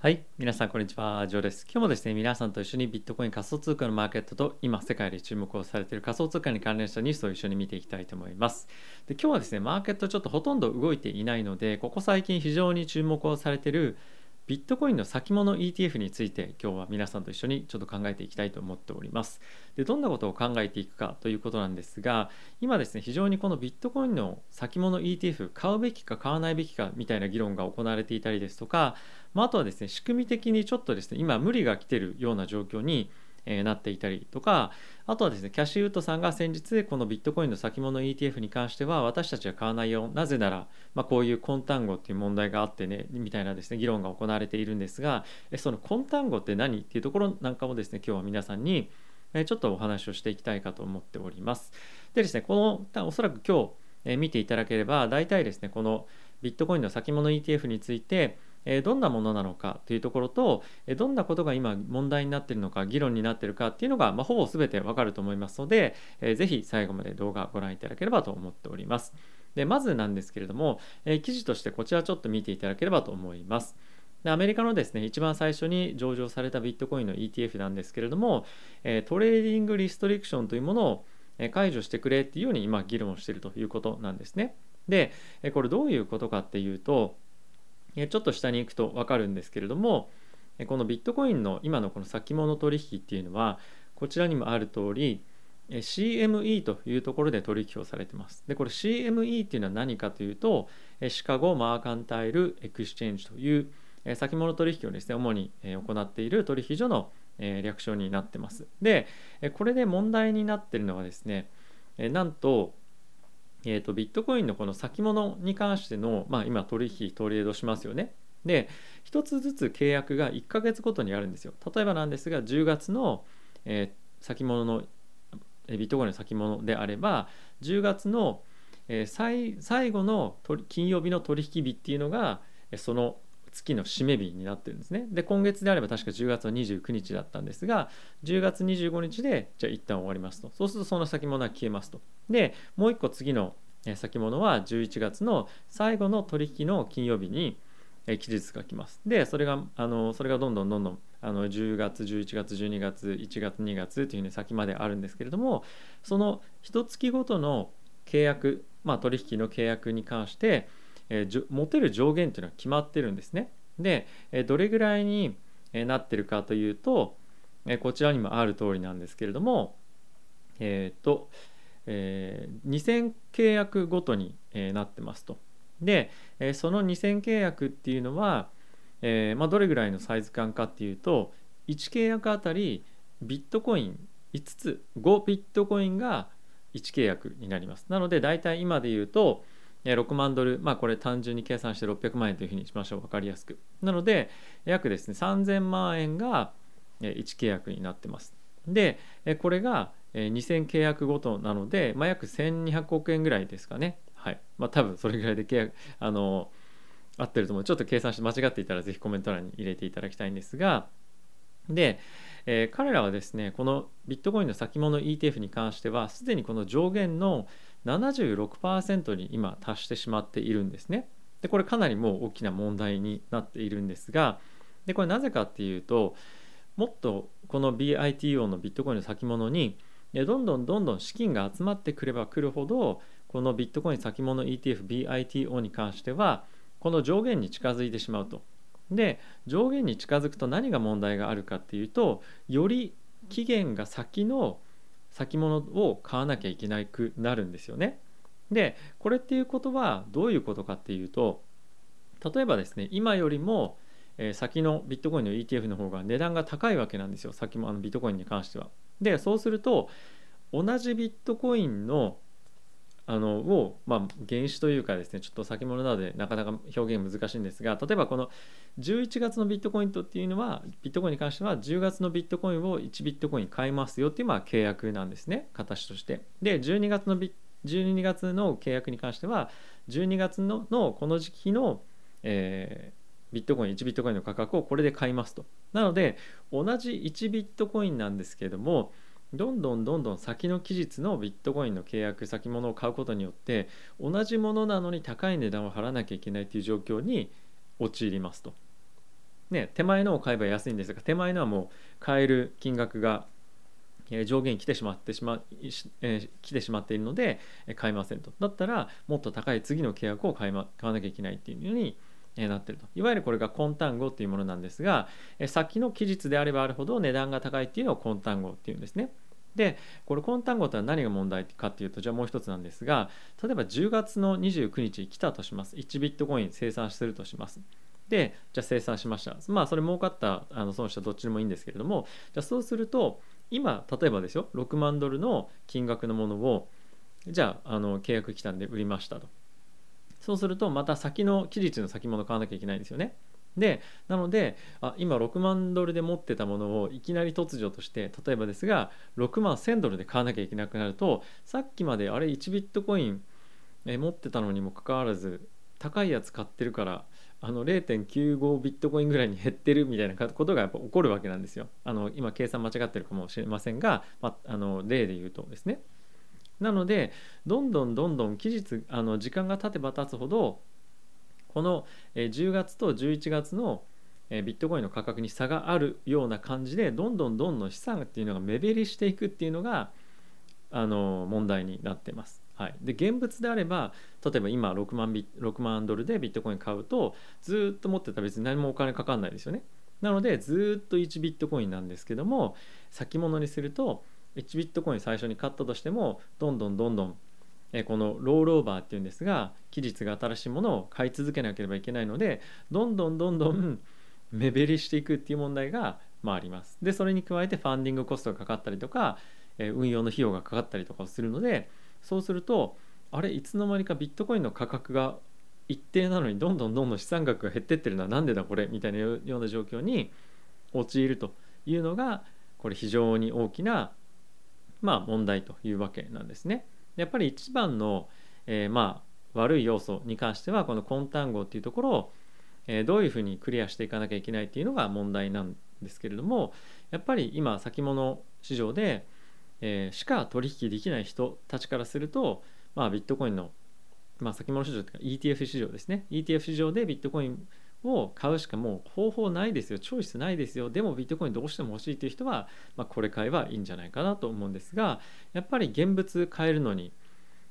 はい、皆さんこんにちは、ジョーです。今日もですね、皆さんと一緒にビットコイン仮想通貨のマーケットと今世界で注目をされている仮想通貨に関連したニュースを一緒に見ていきたいと思います。で今日はですね、マーケットちょっとほとんど動いていないので、ここ最近非常に注目をされているビットコインの先物 ETF について今日は皆さんと一緒にちょっと考えていきたいと思っております。でどんなことを考えていくかということなんですが今ですね非常にこのビットコインの先物 ETF 買うべきか買わないべきかみたいな議論が行われていたりですとか、まあ、あとはですね仕組み的にちょっとですね今無理が来てるような状況にえなっていたりとかあとはですねキャッシーウッドさんが先日このビットコインの先物 ETF に関しては私たちは買わないよなぜなら、まあ、こういう根単語っていう問題があってねみたいなですね議論が行われているんですがその根単語って何っていうところなんかもですね今日は皆さんにちょっとお話をしていきたいかと思っております。でですねこのおそらく今日見ていただければ大体ですねこのビットコインの先物 ETF についてどんなものなのかというところとどんなことが今問題になっているのか議論になっているかっていうのが、ま、ほぼ全てわかると思いますのでぜひ最後まで動画ご覧いただければと思っております。でまずなんですけれども記事としてこちらちょっと見ていただければと思います。でアメリカのですね一番最初に上場されたビットコインの ETF なんですけれどもトレーディングリストリクションというものを解除してくれっていうように今議論をしているということなんですね。でこれどういうことかっていうとちょっと下に行くと分かるんですけれどもこのビットコインの今のこの先物取引っていうのはこちらにもある通り CME というところで取引をされてます。でこれ CME っていうのは何かというと Chicago Mercantile Exchange という先物取引をですね主に行っている取引所の略称になってます。でこれで問題になってるのはですねなんとえーと、ビットコインのこの先物に関しての、まあ、今取引トレードしますよね。で1つずつ契約が1ヶ月ごとにあるんですよ。例えばなんですが10月の、えー、先物のビットコインの先物であれば10月の、えー、最最後の金曜日の取引日っていうのがその月の締め日になってるんですね。で今月であれば確か10月は29日だったんですが10月25日でじゃあ一旦終わりますとそうするとその先物は消えますと。でもう一個次の先物は11月の最後の取引の金曜日に期日が来ます。でそれがあのそれがどんどんどんどんあの10月11月12月1月2月というふうに先まであるんですけれどもその一月ごとの契約、まあ、取引の契約に関してえ、持てる上限というのは決まってるんですね。で、えどれぐらいになってるかというと、えこちらにもある通りなんですけれども、えっ、ー、と、えー、2000契約ごとに、えなってますと。で、えその2000契約っていうのは、えまあ、どれぐらいのサイズ感かっていうと1契約あたりビットコイン5つ5ビットコインが1契約になりますなので大体今で言うと6万ドル、まあこれ単純に計算して600万円というふうにしましょう。分かりやすく。なので、約ですね、3000万円が1契約になってます。で、これが2000契約ごとなので、まあ、約1200億円ぐらいですかね。はい。まあ多分それぐらいで契約、あの、合ってると思う。ちょっと計算して間違っていたらぜひコメント欄に入れていただきたいんですが、で、えー、彼らはですね、このビットコインの先物 ETF に関しては、すでにこの上限の76%に今達してしまっているんですね。でこれかなりもう大きな問題になっているんですがでこれなぜかっていうともっとこの BITO のビットコインの先物にどんどんどんどん資金が集まってくればくるほどこのビットコイン先物 ETFBITO に関してはこの上限に近づいてしまうと。で上限に近づくと何が問題があるかっていうとより期限が先の先物を買わなきゃいけなくなるんですよね。でこれっていうことはどういうことかっていうと例えばですね今よりも先のビットコインの ETF の方が値段が高いわけなんですよ先もあのビットコインに関しては。でそうすると同じビットコインのあのを、まあ、原資というかですねちょっと先物なのでなかなか表現難しいんですが例えばこの11月のビットコインとっていうのはビットコインに関しては10月のビットコインを1ビットコイン買いますよっていうまあ契約なんですね。形として。で12月のビ12月の契約に関しては12月ののこの時期の、えー、ビットコイン1ビットコインの価格をこれで買いますと。なので同じ1ビットコインなんですけどもどんどんどんどん先の期日のビットコインの契約先物を買うことによって同じものなのに高い値段を払わなきゃいけないという状況に陥りますと。ね、手前のを買えば安いんですが手前のはもう買える金額が上限来てしまってしま、え、来てしまっているので買えませんとだったらもっと高い次の契約を買い、ま、買わなきゃいけないっていうようになってると。いわゆるこれが根単語っていうものなんですが先の期日であればあるほど値段が高いっていうのを根単語っていうんですね。でこれ根単語とは何が問題かっていうとじゃあもう一つなんですが例えば10月の29日来たとします。1ビットコイン生産するとします。でじゃあ生産しました。まあそれ儲かったあのその人はどっちでもいいんですけれどもじゃあそうすると今例えばですよ6万ドルの金額のものをじゃああの契約期間で売りましたと。そうするとまた先の期日の先物買わなきゃいけないんですよねでなのであ今6万ドルで持ってたものをいきなり突如として例えばですが6万1000ドルで買わなきゃいけなくなるとさっきまであれ1ビットコイン持ってたのにもかかわらず高いやつ買ってるからあの0.95ビットコインぐらいに減ってるみたいなことがやっぱ起こるわけなんですよ。あの今計算間違ってるかもしれませんが、まあ、あの例で言うとですね。なのでどんどんどんどん期日あの時間が経てば経つほどこの10月と11月のビットコインの価格に差があるような感じでどんどんどんどん資産っていうのが目減りしていくっていうのがあの問題になってます。はい、で現物であれば例えば今6万ビ6万ドルでビットコイン買うとずっと持ってたら別に何もお金かかんないですよね。なのでずっと1ビットコインなんですけども先物にすると1ビットコイン最初に買ったとしてもどんどんどんどんこのロールオーバーっていうんですが期日が新しいものを買い続けなければいけないのでどんどんどんどん目減りしていくっていう問題が、まあ、あります。でそれに加えてファンディングコストがかかったりとか運用の費用がかかったりとかをするのでそうするとあれいつの間にかビットコインの価格が一定なのにどんどんどんどん資産額が減ってってるのはなんでだこれみたいなような状況に陥るというのがこれ非常に大きなまあ問題というわけなんですね。やっぱり一番の、えー、まあ悪い要素に関してはこの根単語っていうところを、えー、どういうふうにクリアしていかなきゃいけないっていうのが問題なんですけれどもやっぱり今先物市場でえー、しか取引できない人たちからすると、まあ、ビットコインの、まあ、先物市場というか ETF 市場ですね ETF 市場でビットコインを買うしかもう方法ないですよチョイスないですよでもビットコインどうしても欲しいという人は、まあ、これ買えばいいんじゃないかなと思うんですがやっぱり現物買えるのに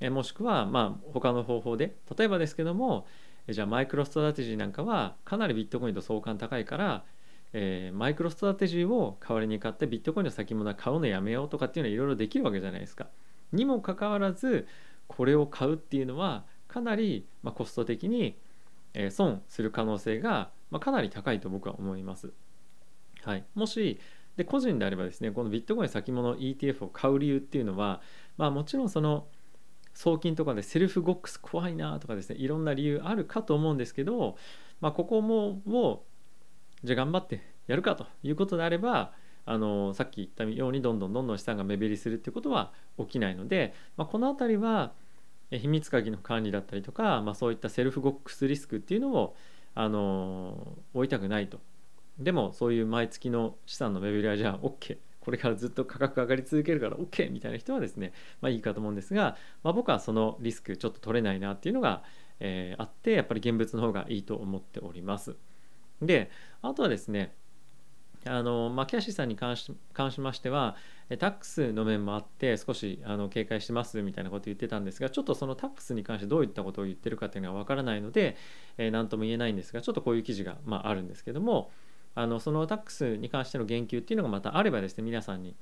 えもしくはまあ他の方法で例えばですけどもじゃあマイクロストラテジーなんかはかなりビットコインと相関高いからえー、マイクロストラテジーを代わりに買ってビットコインの先物は買うのやめようとかっていうのはいろいろできるわけじゃないですか。にもかかわらずこれを買うっていうのはかなり、まあ、コスト的に、え、損する可能性が、ま、かなり高いと僕は思います。はい、もしで個人であればですねこのビットコイン先物 ETF を買う理由っていうのは、まあ、もちろんその送金とかでセルフゴックス怖いなとかですねいろんな理由あるかと思うんですけど、まあ、ここもをじゃあ頑張ってやるかということであればあのさっき言ったようにどんどんどんどん資産が目減りするっていうことは起きないので、まあ、この辺りは秘密鍵の管理だったりとか、まあ、そういったセルフゴックスリスクっていうのをあの負いたくないとでもそういう毎月の資産の目減りはじゃあ OK これからずっと価格上がり続けるから OK みたいな人はですね、まあ、いいかと思うんですが、まあ、僕はそのリスクちょっと取れないなっていうのが、えー、あってやっぱり現物の方がいいと思っております。であとはですねあのま、キャシーさんに関し関しましてはタックスの面もあって少しあの警戒してますみたいなこと言ってたんですがちょっとそのタックスに関してどういったことを言ってるかっていうのは分からないので何、えー、とも言えないんですがちょっとこういう記事が、まあ、あるんですけどもあのそのタックスに関しての言及っていうのがまたあればですね皆さんに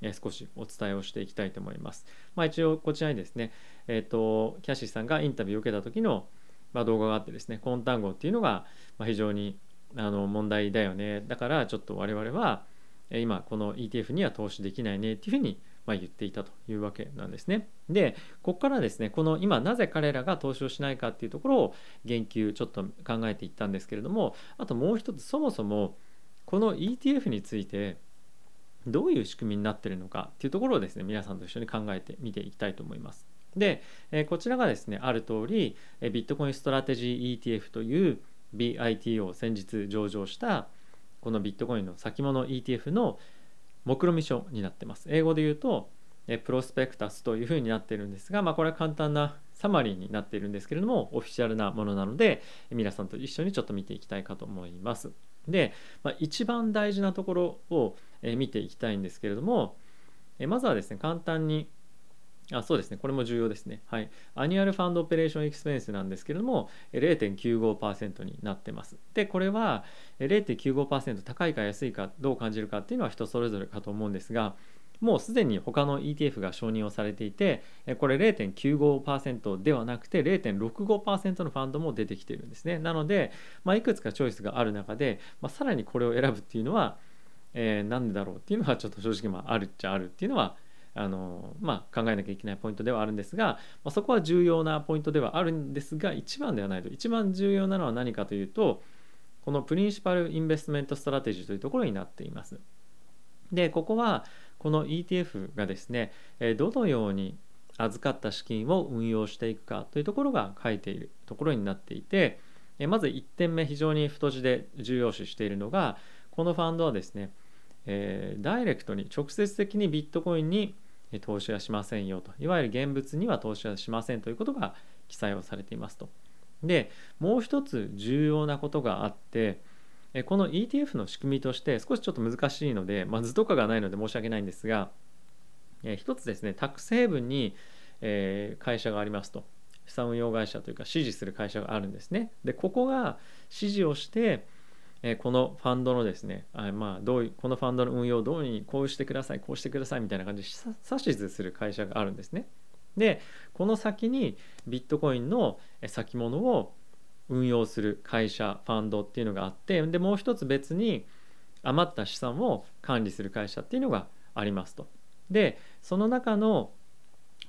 え少しお伝えをしていきたいと思います。まあ、一応こちらにですね、えーと、キャシーさんがインタビューを受けた時の、まあ、動画があってですね、コン単語っていうのが非常にあの問題だよねだからちょっと我々は今この ETF には投資できないねっていうふうにま言っていたというわけなんですね。でここからですねこの今なぜ彼らが投資をしないかっていうところを言及ちょっと考えていったんですけれどもあともう一つそもそもこの ETF についてどういう仕組みになってるのかっていうところをですね皆さんと一緒に考えてみていきたいと思います。でこちらがですねある通りビットコインストラテジー ETF という BITO 先日上場したこのビットコインの先物 ETF の目論見書になってます。英語で言うと prospectus というふうになっているんですが、まあ、これは簡単なサマリーになっているんですけれどもオフィシャルなものなので皆さんと一緒にちょっと見ていきたいかと思います。で、まあ、一番大事なところを、見ていきたいんですけれども、まずはですね簡単にあそうですね、これも重要ですね。はい。 annual fund operation expense なんですけれども、0.95%になってます。で、これは0.95%高いか安いかどう感じるかっていうのは人それぞれかと思うんですが、もうすでに他の ETF が承認をされていて、これ0.95%ではなくて0.65%のファンドも出てきているんですね。なので、まあ、いくつかチョイスがある中で、まあ、さらにこれを選ぶっていうのは、えー、なんでだろうっていうのはちょっと正直まああるっちゃあるっていうのはあのまあ、考えなきゃいけないポイントではあるんですが、まあ、そこは重要なポイントではあるんですが一番ではないと一番重要なのは何かというとこの principal investment strategy というところになっています。でここはこの ETF がですねどのように預かった資金を運用していくかというところが書いているところになっていてまず1点目非常に太字で重要視しているのがこのファンドはですねえー、ダイレクトに直接的にビットコインに投資はしませんよといわゆる現物には投資はしませんということが記載をされていますと。でもう一つ重要なことがあってこの ETF の仕組みとして少しちょっと難しいので、まあ、図とかがないので申し訳ないんですが一つですねタックスヘイブに会社がありますと資産運用会社というか支持する会社があるんですね。でここが指示をしてえこのファンドのですねあまあどういうこのファンドの運用をどうにこうしてくださいこうしてくださいみたいな感じで指図する会社があるんですね。でこの先にビットコインの先物を運用する会社ファンドっていうのがあってでもう一つ別に余った資産を管理する会社っていうのがありますと。でその中の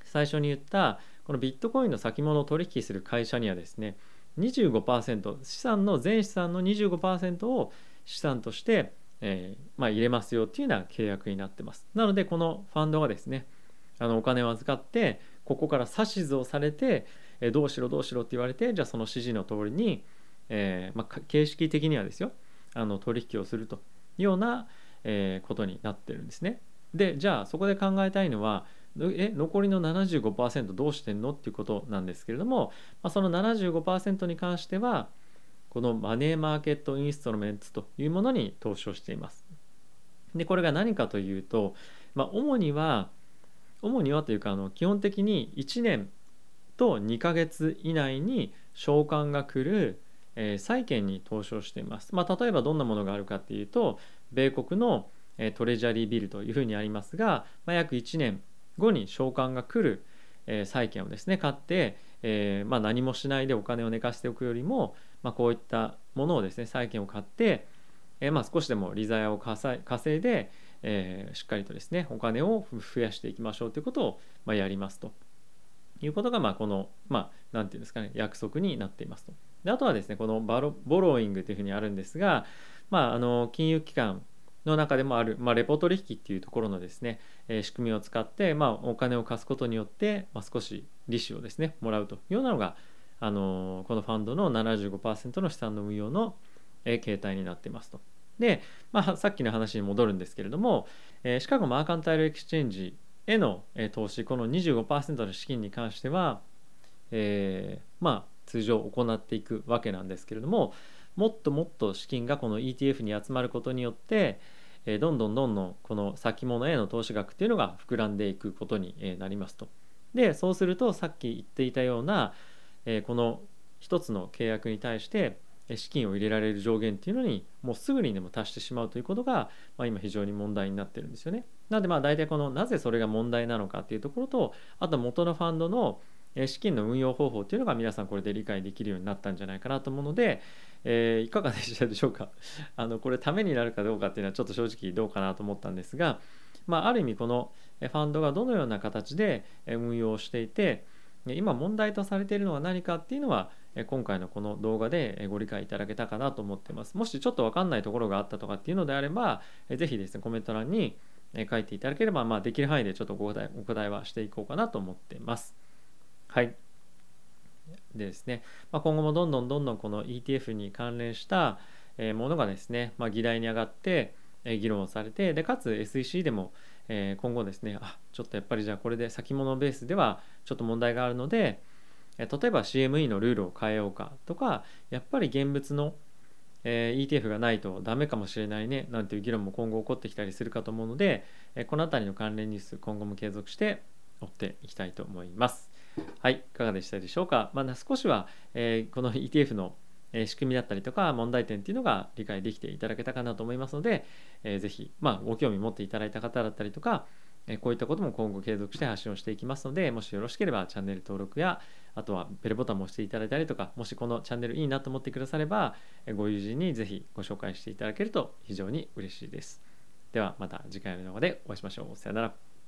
最初に言ったこのビットコインの先物を取引する会社にはですね25%資産の全資産の25%を資産として、えー、まあ、入れますよっていうような契約になってます。なのでこのファンドがですねあのお金を預かってここから指図をされて、えー、どうしろどうしろって言われてじゃあその指示の通りに、えー、まあ、形式的にはですよあの取引をするというような、えことになってるんですね。でじゃあそこで考えたいのはえ残りの75%どうしてんのっていうことなんですけれども、まあ、その75%に関してはこのマネーマーケットインストルメンツというものに投資をしています。でこれが何かというと、まあ、主には主にはというかあの基本的に1年と2ヶ月以内に償還が来る、えー、債券に投資をしています。まあ、例えばどんなものがあるかっていうと米国のトレジャリービルというふうにありますが、まあ、約1年後に償還が来る、え、債券をですね買って、えーまあ、何もしないでお金を寝かしておくよりも、まあ、こういったものをですね債券を買って、えまあ、少しでも利ざやを稼いで、え、しっかりとですねお金を増やしていきましょうということを、ま、やりますということが、まあ、この、まあ、ていうんですかね約束になっていますと。であとはですねこのバロボローイングというふうにあるんですが、まあ、あの金融機関の中でもある、まあ、レポ取引っていうところのですね、えー、仕組みを使って、まあ、お金を貸すことによって、まあ、少し利子をですねもらうというようなのが、あのー、このファンドの75%の資産の運用の、えー、形態になっていますと。で、まあ、さっきの話に戻るんですけれども、えー、 Chicago Mercantile Exchange への、えー、投資この25%の資金に関しては、えー、まあ通常行っていくわけなんですけれども、もっともっと資金がこの ETF に集まることによって、えどんどんどんどんこの先物への投資額っていうのが膨らんでいくことになりますと。でそうするとさっき言っていたような、えこの一つの契約に対して資金を入れられる上限っていうのにもうすぐにでも達してしまうということが、まあ、今非常に問題になってるんですよね。なのでまあ大体このなぜそれが問題なのかっていうところとあと元のファンドの資金の運用方法っていうのが皆さんこれで理解できるようになったんじゃないかなと思うので、えー、いかがでしたでしょうか？あのこれためになるかどうかっていうのはちょっと正直どうかなと思ったんですが、まあ、ある意味このファンドがどのような形で運用していて今問題とされているのは何かっていうのは今回のこの動画でご理解いただけたかなと思ってます。もしちょっと分かんないところがあったとかっていうのであれば、ぜひですね、コメント欄に書いていただければ、まあ、できる範囲でちょっとお答えお答えはしていこうかなと思ってます。はい。でですね、まあ、今後もどんどんどんどんこの ETF に関連したものがですね、まあ、議題に上がって議論をされてでかつ SEC でも今後ですねあちょっとやっぱりじゃあこれで先物ベースではちょっと問題があるので例えば CME のルールを変えようかとかやっぱり現物のえ ETF がないとダメかもしれないねなんていう議論も今後起こってきたりするかと思うので、えこの辺りの関連ニュース今後も継続して追っていきたいと思います。はい、いかがでしたでしょうか？まあ、少しは、えーこの ETF の仕組みだったりとか問題点っていうのが理解できていただけたかなと思いますので、えーぜひ、まあ、ご興味持っていただいた方だったりとか、えこういったことも今後継続して発信をしていきますのでもしよろしければチャンネル登録やあとはベルボタンも押していただいたりとかもしこのチャンネルいいなと思ってくださればえご友人にぜひご紹介していただけると非常に嬉しいです。ではまた次回の動画でお会いしましょう。さよなら。